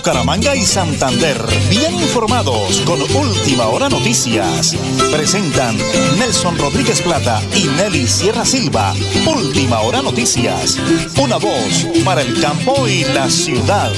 Bucaramanga y Santander, bien informados con Última Hora Noticias. Presentan Nelson Rodríguez Plata y Nelly Sierra Silva. Última Hora Noticias. Una voz para el campo y la ciudad.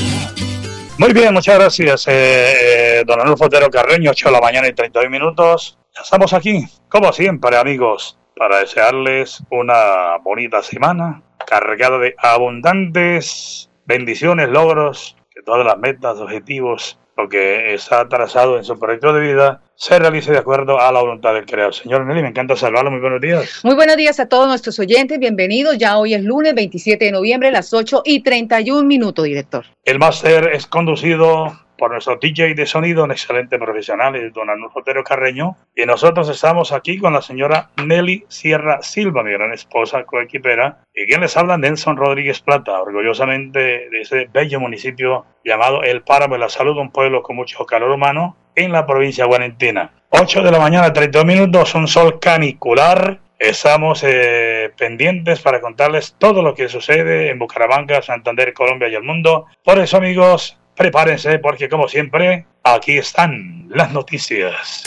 Muy bien, muchas gracias, eh, eh don Anulfo Otero Carreño, 8 de la mañana y 32 minutos. Estamos aquí, como siempre, amigos, para desearles una bonita semana cargada de abundantes bendiciones, logros, todas las metas, objetivos, lo que está trazado en su proyecto de vida se realice de acuerdo a la voluntad del Creador. Señor Nelly, me encanta saludarlo. Muy buenos días. Muy buenos días a todos nuestros oyentes. Bienvenidos. Ya hoy es lunes 27 de noviembre, las 8 y 31 minutos, director. El máster es conducido por nuestro DJ de sonido, un excelente profesional, don Arnulfo Otero Carreño. Y nosotros estamos aquí con la señora Nelly Sierra Silva, mi gran esposa coequipera, y quien les habla, Nelson Rodríguez Plata, orgullosamente de ese bello municipio llamado El Páramo de la Salud, un pueblo con mucho calor humano en la provincia de Guarentina. 8 de la mañana, 32 minutos, un sol canicular. Estamos eh, pendientes para contarles todo lo que sucede en Bucaramanga, Santander, Colombia y el mundo. Por eso, amigos, Prepárense porque como siempre, aquí están las noticias.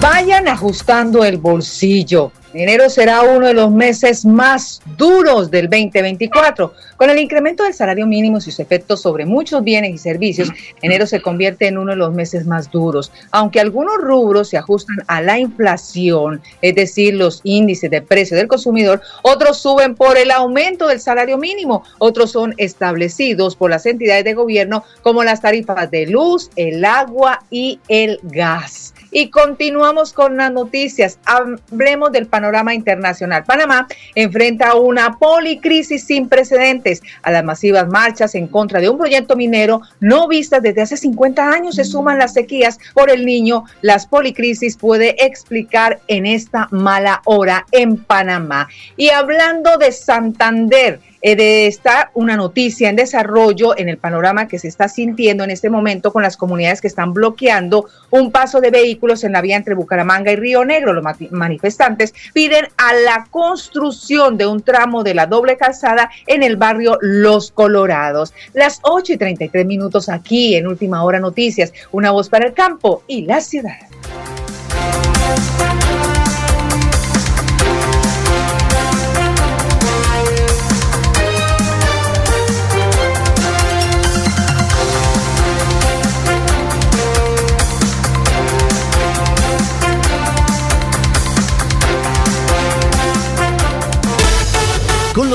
Vayan ajustando el bolsillo Enero será uno de los meses más duros del 2024. Con el incremento del salario mínimo y sus efectos sobre muchos bienes y servicios, enero se convierte en uno de los meses más duros. Aunque algunos rubros se ajustan a la inflación, es decir, los índices de precio del consumidor, otros suben por el aumento del salario mínimo, otros son establecidos por las entidades de gobierno como las tarifas de luz, el agua y el gas. Y continuamos con las noticias. Hablemos del panorama internacional. Panamá enfrenta una policrisis sin precedentes a las masivas marchas en contra de un proyecto minero no vistas desde hace 50 años. Se suman las sequías por el niño. Las policrisis puede explicar en esta mala hora en Panamá. Y hablando de Santander, eh, de estar una noticia en desarrollo en el panorama que se está sintiendo en este momento con las comunidades que están bloqueando un paso de vehículos en la vía entre Bucaramanga y Río Negro. Los manifestantes piden a la construcción de un tramo de la doble calzada en el barrio Los Colorados. Las 8 y 33 minutos aquí en Última Hora Noticias, una voz para el campo y la ciudad.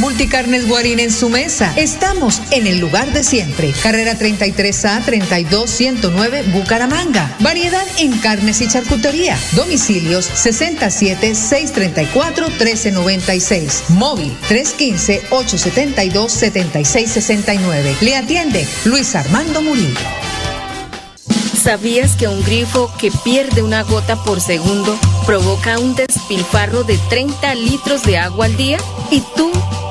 Multicarnes Guarín en su mesa. Estamos en el lugar de siempre. Carrera 33A 32109 Bucaramanga. Variedad en carnes y charcutería. Domicilios 67 634 1396. Móvil 315 872 7669. Le atiende Luis Armando Murillo. ¿Sabías que un grifo que pierde una gota por segundo provoca un despilfarro de 30 litros de agua al día? ¿Y tú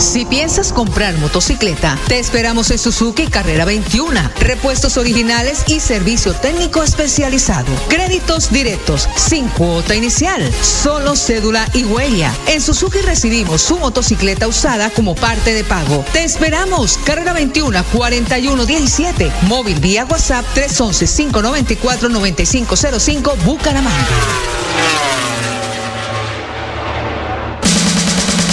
Si piensas comprar motocicleta, te esperamos en Suzuki Carrera 21. Repuestos originales y servicio técnico especializado. Créditos directos, sin cuota inicial, solo cédula y huella. En Suzuki recibimos su motocicleta usada como parte de pago. Te esperamos. Carrera 21 4117. Móvil vía WhatsApp 311 594 9505 Bucaramanga.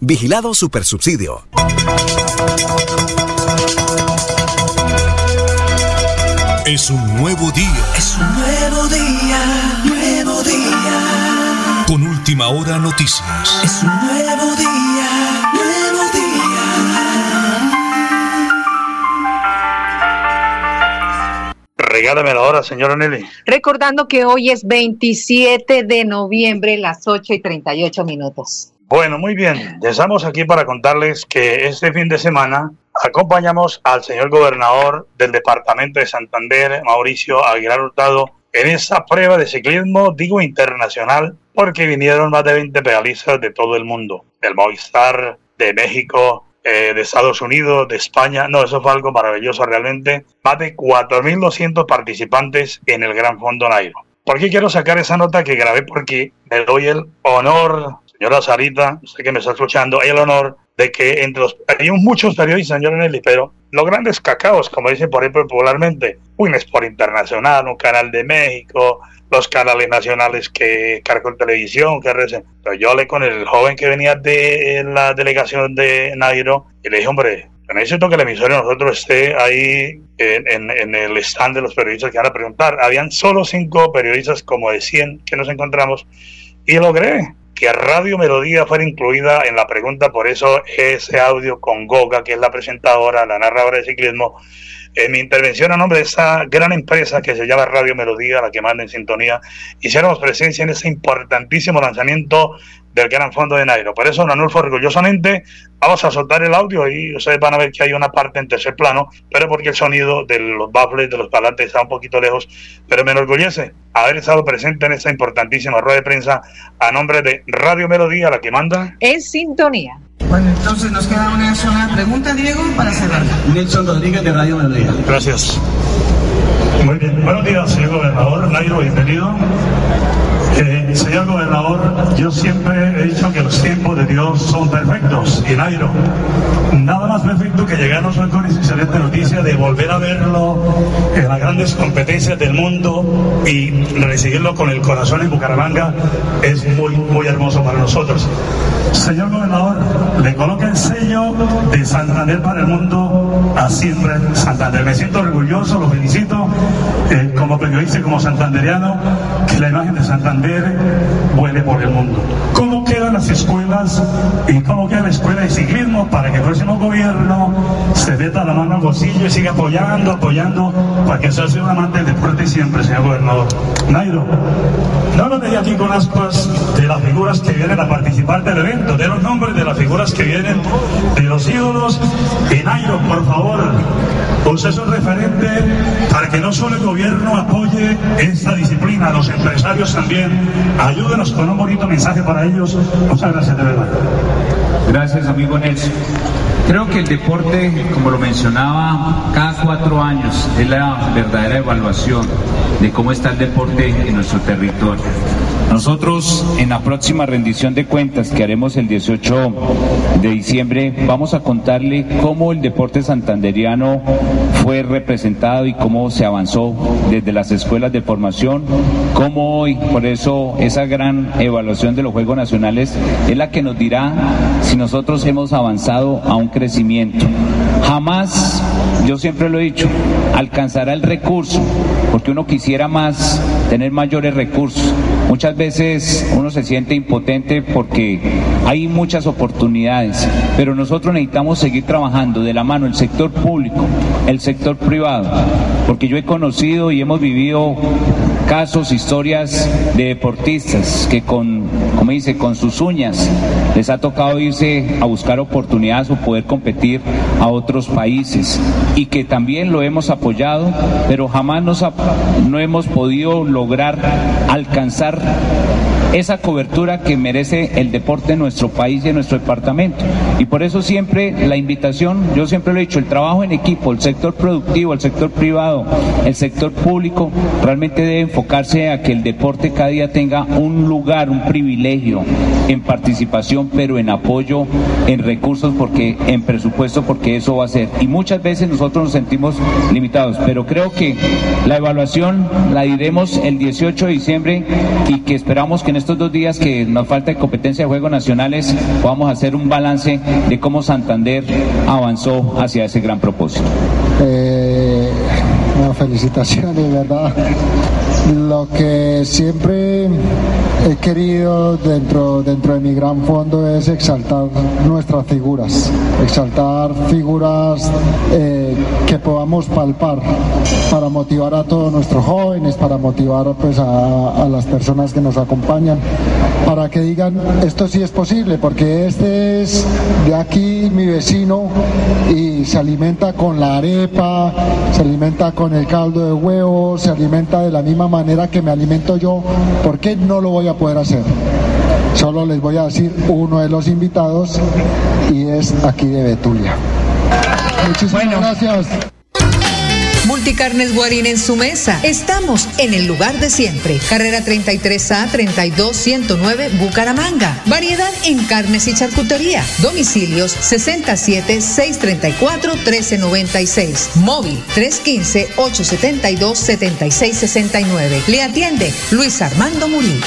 Vigilado Supersubsidio. Es un nuevo día. Es un nuevo día, nuevo día. Con última hora noticias. Es un nuevo día, nuevo día. Regálame la hora, señora Nelly. Recordando que hoy es 27 de noviembre, las 8 y 38 minutos. Bueno, muy bien. Estamos aquí para contarles que este fin de semana acompañamos al señor gobernador del departamento de Santander, Mauricio Aguilar Hurtado, en esa prueba de ciclismo, digo internacional, porque vinieron más de 20 pedalistas de todo el mundo, del Movistar, de México, eh, de Estados Unidos, de España. No, eso fue algo maravilloso realmente. Más de 4.200 participantes en el Gran Fondo Nairo. ¿Por qué quiero sacar esa nota que grabé? Porque me doy el honor, señora Sarita, usted que me está escuchando, el honor de que entre los... Hay muchos periodistas, señor Nelly, pero los grandes cacaos, como dicen por ejemplo popularmente, un Sport Internacional, un canal de México, los canales nacionales que Caracol Televisión, que recen. Pero yo hablé con el joven que venía de la delegación de Nairo y le dije, hombre, necesito que la emisora de nosotros esté ahí en, en, en, el stand de los periodistas que van a preguntar. Habían solo cinco periodistas como de 100 que nos encontramos y logré que Radio Melodía fuera incluida en la pregunta, por eso ese audio con Goga, que es la presentadora, la narradora de ciclismo, en mi intervención a nombre de esa gran empresa que se llama Radio Melodía, la que manda en sintonía, hiciéramos presencia en ese importantísimo lanzamiento del Gran Fondo de Nairo. Por eso, Nanulfo, orgullosamente, vamos a soltar el audio y ustedes van a ver que hay una parte en tercer plano, pero porque el sonido de los baffles, de los parlantes está un poquito lejos, pero me enorgullece haber estado presente en esta importantísima rueda de prensa a nombre de Radio Melodía, la que manda. En sintonía. Bueno, entonces nos queda una sola pregunta, Diego, para cerrar. Nelson Rodríguez de Radio Melodía. Gracias. Muy bien. Buenos días, señor gobernador. Nairo, bienvenido. Señor gobernador, yo siempre he dicho que los tiempos de Dios son perfectos. Y Nairo, nada más perfecto que llegarnos hoy con esa excelente noticia de volver a verlo en las grandes competencias del mundo y recibirlo con el corazón en Bucaramanga es muy, muy hermoso para nosotros. Señor gobernador, le coloca el sello de Santander para el mundo a siempre Santander. Me siento orgulloso, lo felicito eh, como periodista y como santanderiano, que la imagen de Santander vuele por el mundo. ¿Cómo quedan las escuelas y cómo queda la escuela de ciclismo para que el próximo gobierno se meta la mano al bolsillo y siga apoyando, apoyando, para que sea un amante del deporte siempre, señor gobernador? Nairo, no nos deje aquí con ascuas de las figuras que vienen a participar del evento, de los nombres de las figuras que vienen, de los ídolos. Y Nairo, por favor, usted es un referente para que no solo el gobierno apoye esta disciplina, los empresarios también. Ayúdenos con un bonito mensaje para ellos. Muchas gracias de verdad. Gracias, amigo Nelson. Creo que el deporte, como lo mencionaba, cada cuatro años es la verdadera evaluación de cómo está el deporte en nuestro territorio. Nosotros en la próxima rendición de cuentas que haremos el 18 de diciembre vamos a contarle cómo el deporte santanderiano fue representado y cómo se avanzó desde las escuelas de formación, cómo hoy, por eso esa gran evaluación de los Juegos Nacionales es la que nos dirá si nosotros hemos avanzado a un crecimiento. Jamás, yo siempre lo he dicho, alcanzará el recurso, porque uno quisiera más, tener mayores recursos. Muchas uno se siente impotente porque hay muchas oportunidades, pero nosotros necesitamos seguir trabajando de la mano el sector público, el sector privado, porque yo he conocido y hemos vivido casos, historias de deportistas que con, como dice, con sus uñas les ha tocado irse a buscar oportunidades o poder competir a otros países y que también lo hemos apoyado, pero jamás nos no hemos podido lograr alcanzar esa cobertura que merece el deporte en nuestro país y en nuestro departamento. Y por eso siempre la invitación, yo siempre lo he dicho, el trabajo en equipo, el sector productivo, el sector privado, el sector público, realmente debe enfocarse a que el deporte cada día tenga un lugar, un privilegio en participación, pero en apoyo, en recursos, porque en presupuesto, porque eso va a ser. Y muchas veces nosotros nos sentimos limitados, pero creo que la evaluación la diremos el 18 de diciembre y que esperamos que en estos dos días que nos falta competencia de Juegos Nacionales podamos hacer un balance de cómo Santander avanzó hacia ese gran propósito. Eh, bueno, felicitaciones, ¿verdad? Lo que siempre he querido dentro, dentro de mi gran fondo es exaltar nuestras figuras, exaltar figuras eh, que podamos palpar para motivar a todos nuestros jóvenes, para motivar pues, a, a, las personas que nos acompañan, para que digan esto sí es posible, porque este es de aquí mi vecino y se alimenta con la arepa, se alimenta con el caldo de huevo, se alimenta de la misma manera que me alimento yo, ¿por qué no lo voy a poder hacer? Solo les voy a decir uno de los invitados y es aquí de Betulia. Muchísimas gracias. Multicarnes Guarín en su mesa. Estamos en el lugar de siempre. Carrera 33A 32109 Bucaramanga. Variedad en carnes y charcutería. Domicilios 67 634 1396. Móvil 315 872 7669. Le atiende Luis Armando Murillo.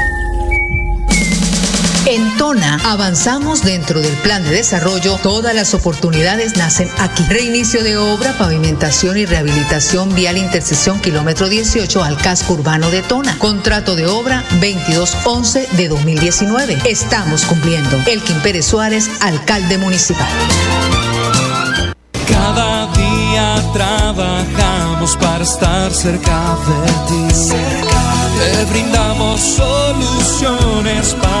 En Tona avanzamos dentro del plan de desarrollo. Todas las oportunidades nacen aquí. Reinicio de obra, pavimentación y rehabilitación vial intersección kilómetro 18 al casco urbano de Tona. Contrato de obra 2211 de 2019. Estamos cumpliendo. Elkin Pérez Suárez, alcalde municipal. Cada día trabajamos para estar cerca de ti. Te brindamos soluciones para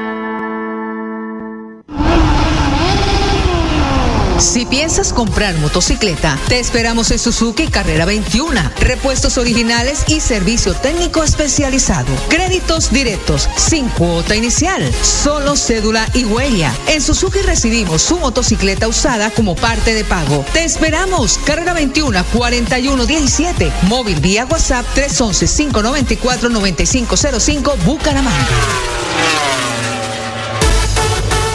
Si piensas comprar motocicleta, te esperamos en Suzuki Carrera 21. Repuestos originales y servicio técnico especializado. Créditos directos, sin cuota inicial, solo cédula y huella. En Suzuki recibimos su motocicleta usada como parte de pago. Te esperamos. Carrera 21 4117. Móvil vía WhatsApp 311 594 9505 Bucaramanga.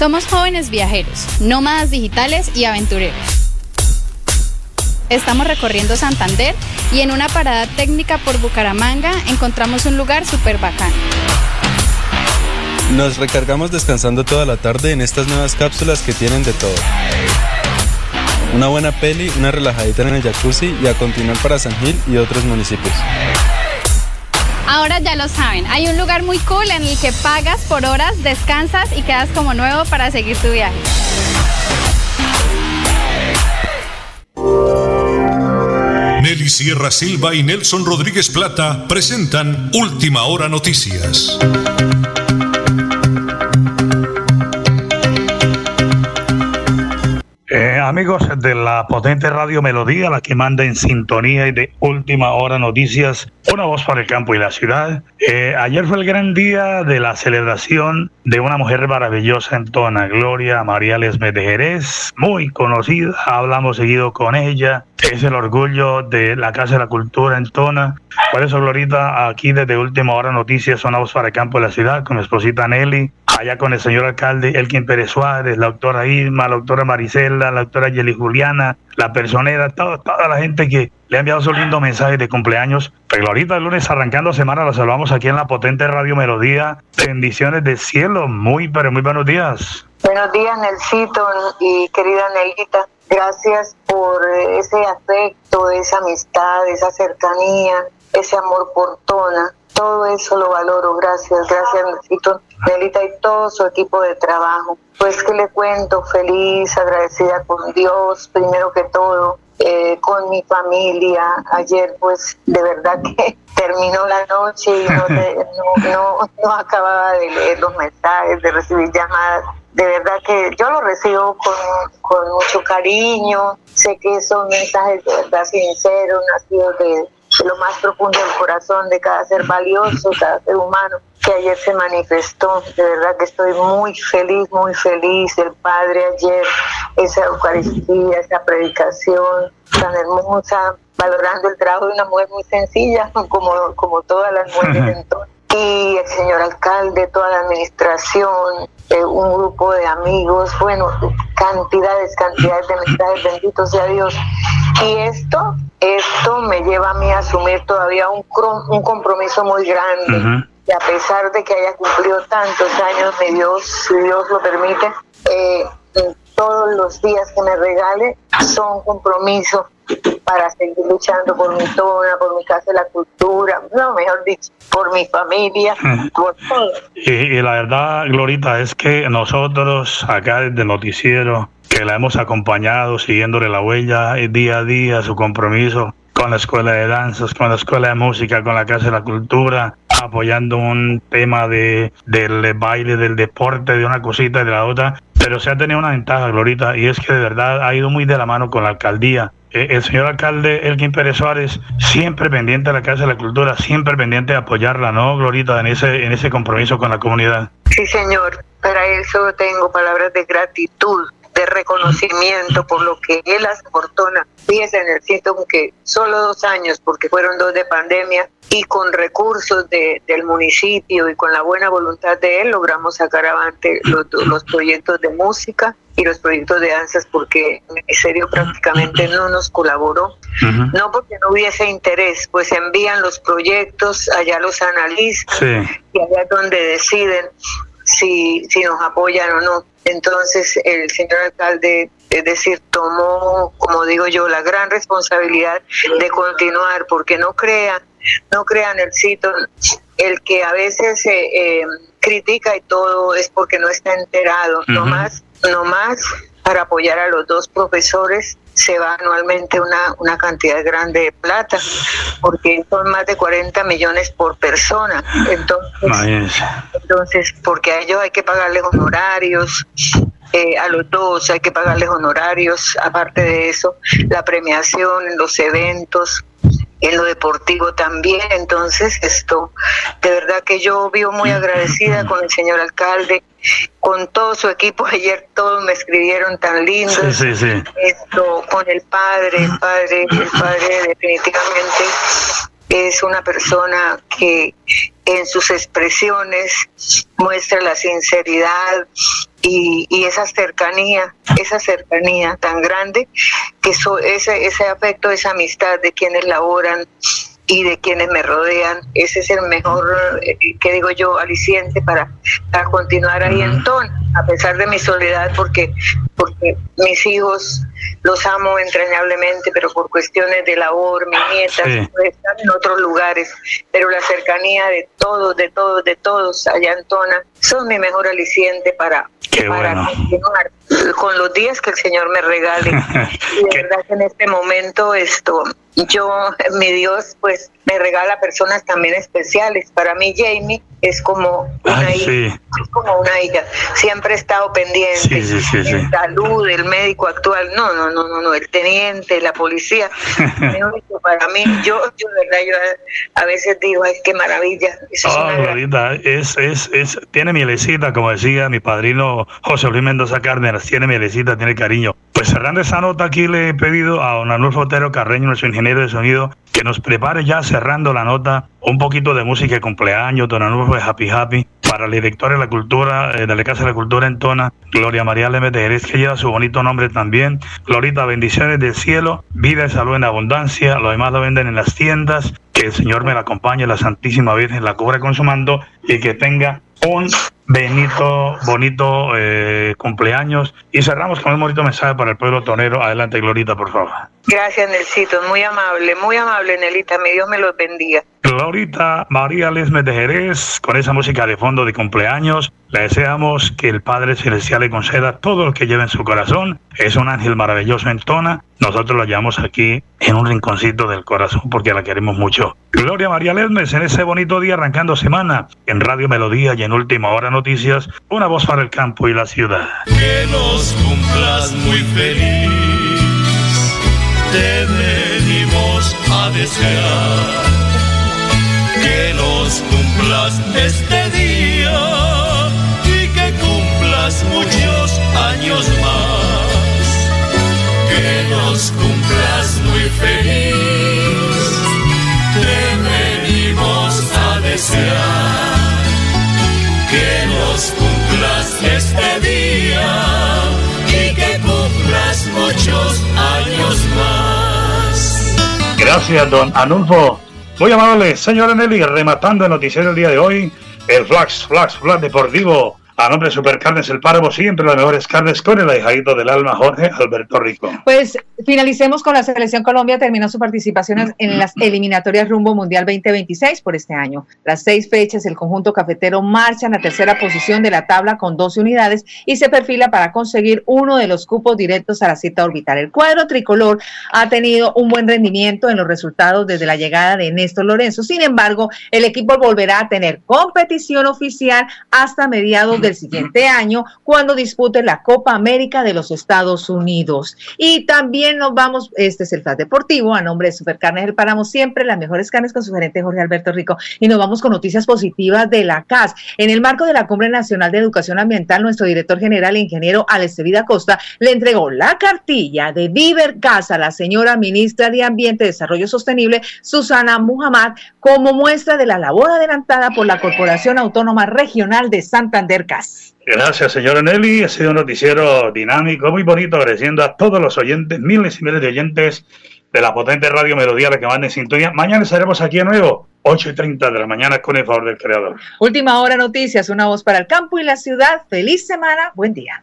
Somos jóvenes viajeros, nómadas digitales y aventureros. Estamos recorriendo Santander y en una parada técnica por Bucaramanga encontramos un lugar súper bacán. Nos recargamos descansando toda la tarde en estas nuevas cápsulas que tienen de todo. Una buena peli, una relajadita en el jacuzzi y a continuar para San Gil y otros municipios. Ahora ya lo saben, hay un lugar muy cool en el que pagas por horas, descansas y quedas como nuevo para seguir tu viaje. Nelly Sierra Silva y Nelson Rodríguez Plata presentan Última Hora Noticias. Amigos de la potente radio Melodía, la que manda en sintonía y de última hora noticias, una voz para el campo y la ciudad. Eh, ayer fue el gran día de la celebración de una mujer maravillosa en Tona, Gloria María Lesmes de Jerez, muy conocida, hablamos seguido con ella, es el orgullo de la Casa de la Cultura en Tona. Por eso, Glorita, aquí desde Última Hora Noticias, una voz para el campo y la ciudad, con mi esposita Nelly, allá con el señor alcalde Elkin Pérez Suárez, la doctora Irma, la doctora Maricela, la doctora Yeli Juliana, la personera, toda, toda la gente que le ha enviado su lindo mensaje de cumpleaños. Pero ahorita el lunes arrancando semana, los saludamos aquí en la potente Radio Melodía. Bendiciones del cielo, muy, pero muy buenos días. Buenos días, Nelsito y querida Nelita. Gracias por ese afecto, esa amistad, esa cercanía, ese amor por Tona. Todo eso lo valoro. Gracias, gracias, Nelsito, Nelita y todo su equipo de trabajo. Pues que le cuento, feliz, agradecida con Dios, primero que todo, eh, con mi familia. Ayer, pues, de verdad que terminó la noche y no, te- no, no, no acababa de leer los mensajes, de recibir llamadas. De verdad que yo lo recibo con, con mucho cariño. Sé que son mensajes de verdad sinceros, nacidos de lo más profundo del corazón de cada ser valioso, cada ser humano que ayer se manifestó. De verdad que estoy muy feliz, muy feliz. El Padre ayer, esa Eucaristía, esa predicación tan hermosa, valorando el trabajo de una mujer muy sencilla, como, como todas las mujeres en todo. Y el señor alcalde, toda la administración, eh, un grupo de amigos, bueno, cantidades, cantidades de mensajes, bendito sea Dios. Y esto, esto me lleva a mí a asumir todavía un, un compromiso muy grande. Y a pesar de que haya cumplido tantos años, mi Dios, si Dios lo permite, eh, todos los días que me regale son compromisos para seguir luchando por mi zona, por mi casa de la cultura, no, mejor dicho, por mi familia, por todo. Y, y la verdad, Glorita, es que nosotros acá desde el noticiero, la hemos acompañado, siguiéndole la huella día a día, su compromiso con la escuela de danzas, con la escuela de música, con la Casa de la Cultura, apoyando un tema de, del baile, del deporte, de una cosita y de la otra. Pero se ha tenido una ventaja, Glorita, y es que de verdad ha ido muy de la mano con la alcaldía. eh, el señor alcalde Elkin Pérez Suárez, siempre pendiente de la Casa de la Cultura, siempre pendiente de apoyarla, ¿no, Glorita, en ese, en ese compromiso con la comunidad? Sí, señor. Para eso tengo palabras de gratitud de reconocimiento por lo que él aportó. Fíjese en el sitio que solo dos años, porque fueron dos de pandemia, y con recursos de, del municipio y con la buena voluntad de él logramos sacar adelante los, los proyectos de música y los proyectos de danzas porque el ministerio prácticamente no nos colaboró, no porque no hubiese interés, pues envían los proyectos, allá los analizan y allá es donde deciden si, si nos apoyan o no. Entonces el señor alcalde, es decir, tomó, como digo yo, la gran responsabilidad de continuar, porque no crean, no crean el sitio, el que a veces eh, critica y todo es porque no está enterado, no más, no más para apoyar a los dos profesores se va anualmente una, una cantidad grande de plata, porque son más de 40 millones por persona. Entonces, entonces porque a ellos hay que pagarles honorarios, eh, a los dos hay que pagarles honorarios, aparte de eso, la premiación en los eventos, en lo deportivo también. Entonces, esto, de verdad que yo vivo muy agradecida con el señor alcalde, con todo su equipo. Ayer todos me escribieron tan lindo. Esto, con el padre, el padre, el padre definitivamente es una persona que en sus expresiones muestra la sinceridad y, esa cercanía, esa cercanía tan grande, que ese, ese afecto, esa amistad de quienes laboran y de quienes me rodean, ese es el mejor, eh, que digo yo, aliciente para, para continuar ahí en ton, a pesar de mi soledad, porque, porque mis hijos los amo entrañablemente, pero por cuestiones de labor, mis nietas están en otros lugares, pero la cercanía de todos, de todos, de todos allá en Tona son mi mejor aliciente para, para continuar con los días que el Señor me regale. y de verdad que en este momento esto, yo, mi Dios, pues me regala personas también especiales. Para mí, Jamie es como una hija, es como una hija. Siempre he estado pendiente. Sí, salud, el médico actual, no, no, no, no, no, el teniente, la policía. para mí, yo, yo de verdad, yo a, veces digo, ay, qué maravilla. es, es, es, tiene mielecita, como decía mi padrino José Luis Mendoza Cárdenas, tiene mielecita, tiene cariño. Pues cerrando esa nota aquí le he pedido a don Arnulfo Otero Carreño, nuestro ingeniero de sonido, que nos prepare ya cerrando la nota un poquito de música de cumpleaños, don Arnulfo de Happy Happy, para la directora de la cultura, eh, de la Casa de la Cultura en Tona, Gloria María Lemes Jerez, que lleva su bonito nombre también. Glorita, bendiciones del cielo, vida y salud en abundancia, lo demás lo venden en las tiendas, que el Señor me la acompañe, la Santísima Virgen la cubra con su mando y que tenga un Benito, bonito eh, cumpleaños. Y cerramos con un bonito mensaje para el pueblo tonero. Adelante, Glorita, por favor. Gracias, Nelsito. Muy amable, muy amable, Nelita. Mi Dios me los bendiga. Glorita María Lesmes de Jerez, con esa música de fondo de cumpleaños. Le deseamos que el Padre Celestial le conceda todo lo que lleva en su corazón. Es un ángel maravilloso en Tona. Nosotros lo llevamos aquí en un rinconcito del corazón porque la queremos mucho. Gloria María Lesmes en ese bonito día arrancando semana en Radio Melodía y en Última Hora Noticias, una voz para el campo y la ciudad. Que nos cumplas muy feliz, te venimos a desear. Que nos cumplas este día y que cumplas muchos años más. Que nos cumplas muy feliz, te venimos a desear que nos cumplas este día y que cumplas muchos años más. Gracias, don Anulfo. Muy amable, señora Nelly, rematando el noticiero del día de hoy, el Flash, Flash, Flash Deportivo a nombre de Supercarnes El Páramo, siempre las mejores carnes con el ahijadito del alma, Jorge Alberto Rico. Pues finalicemos con la Selección Colombia, terminó su participación en las eliminatorias rumbo Mundial 2026 por este año. Las seis fechas, el conjunto cafetero marcha en la tercera posición de la tabla con 12 unidades y se perfila para conseguir uno de los cupos directos a la cita orbital. El cuadro tricolor ha tenido un buen rendimiento en los resultados desde la llegada de Néstor Lorenzo. Sin embargo, el equipo volverá a tener competición oficial hasta mediados de del siguiente año cuando dispute la Copa América de los Estados Unidos. Y también nos vamos, este es el Flash Deportivo, a nombre de Supercarnes del Páramo, siempre las mejores carnes con su gerente Jorge Alberto Rico. Y nos vamos con noticias positivas de la CAS. En el marco de la Cumbre Nacional de Educación Ambiental, nuestro director general, ingeniero Vida Costa, le entregó la cartilla de Viver Casa a la señora ministra de Ambiente y Desarrollo Sostenible, Susana Muhammad, como muestra de la labor adelantada por la Corporación Autónoma Regional de Santander CAS. Gracias, señora Nelly. Ha sido un noticiero dinámico, muy bonito, agradeciendo a todos los oyentes, miles y miles de oyentes de la potente radio Melodía, la que manda en sintonía. Mañana estaremos aquí de nuevo, 8 y 30 de la mañana, con el favor del creador. Última hora noticias, una voz para el campo y la ciudad. Feliz semana, buen día.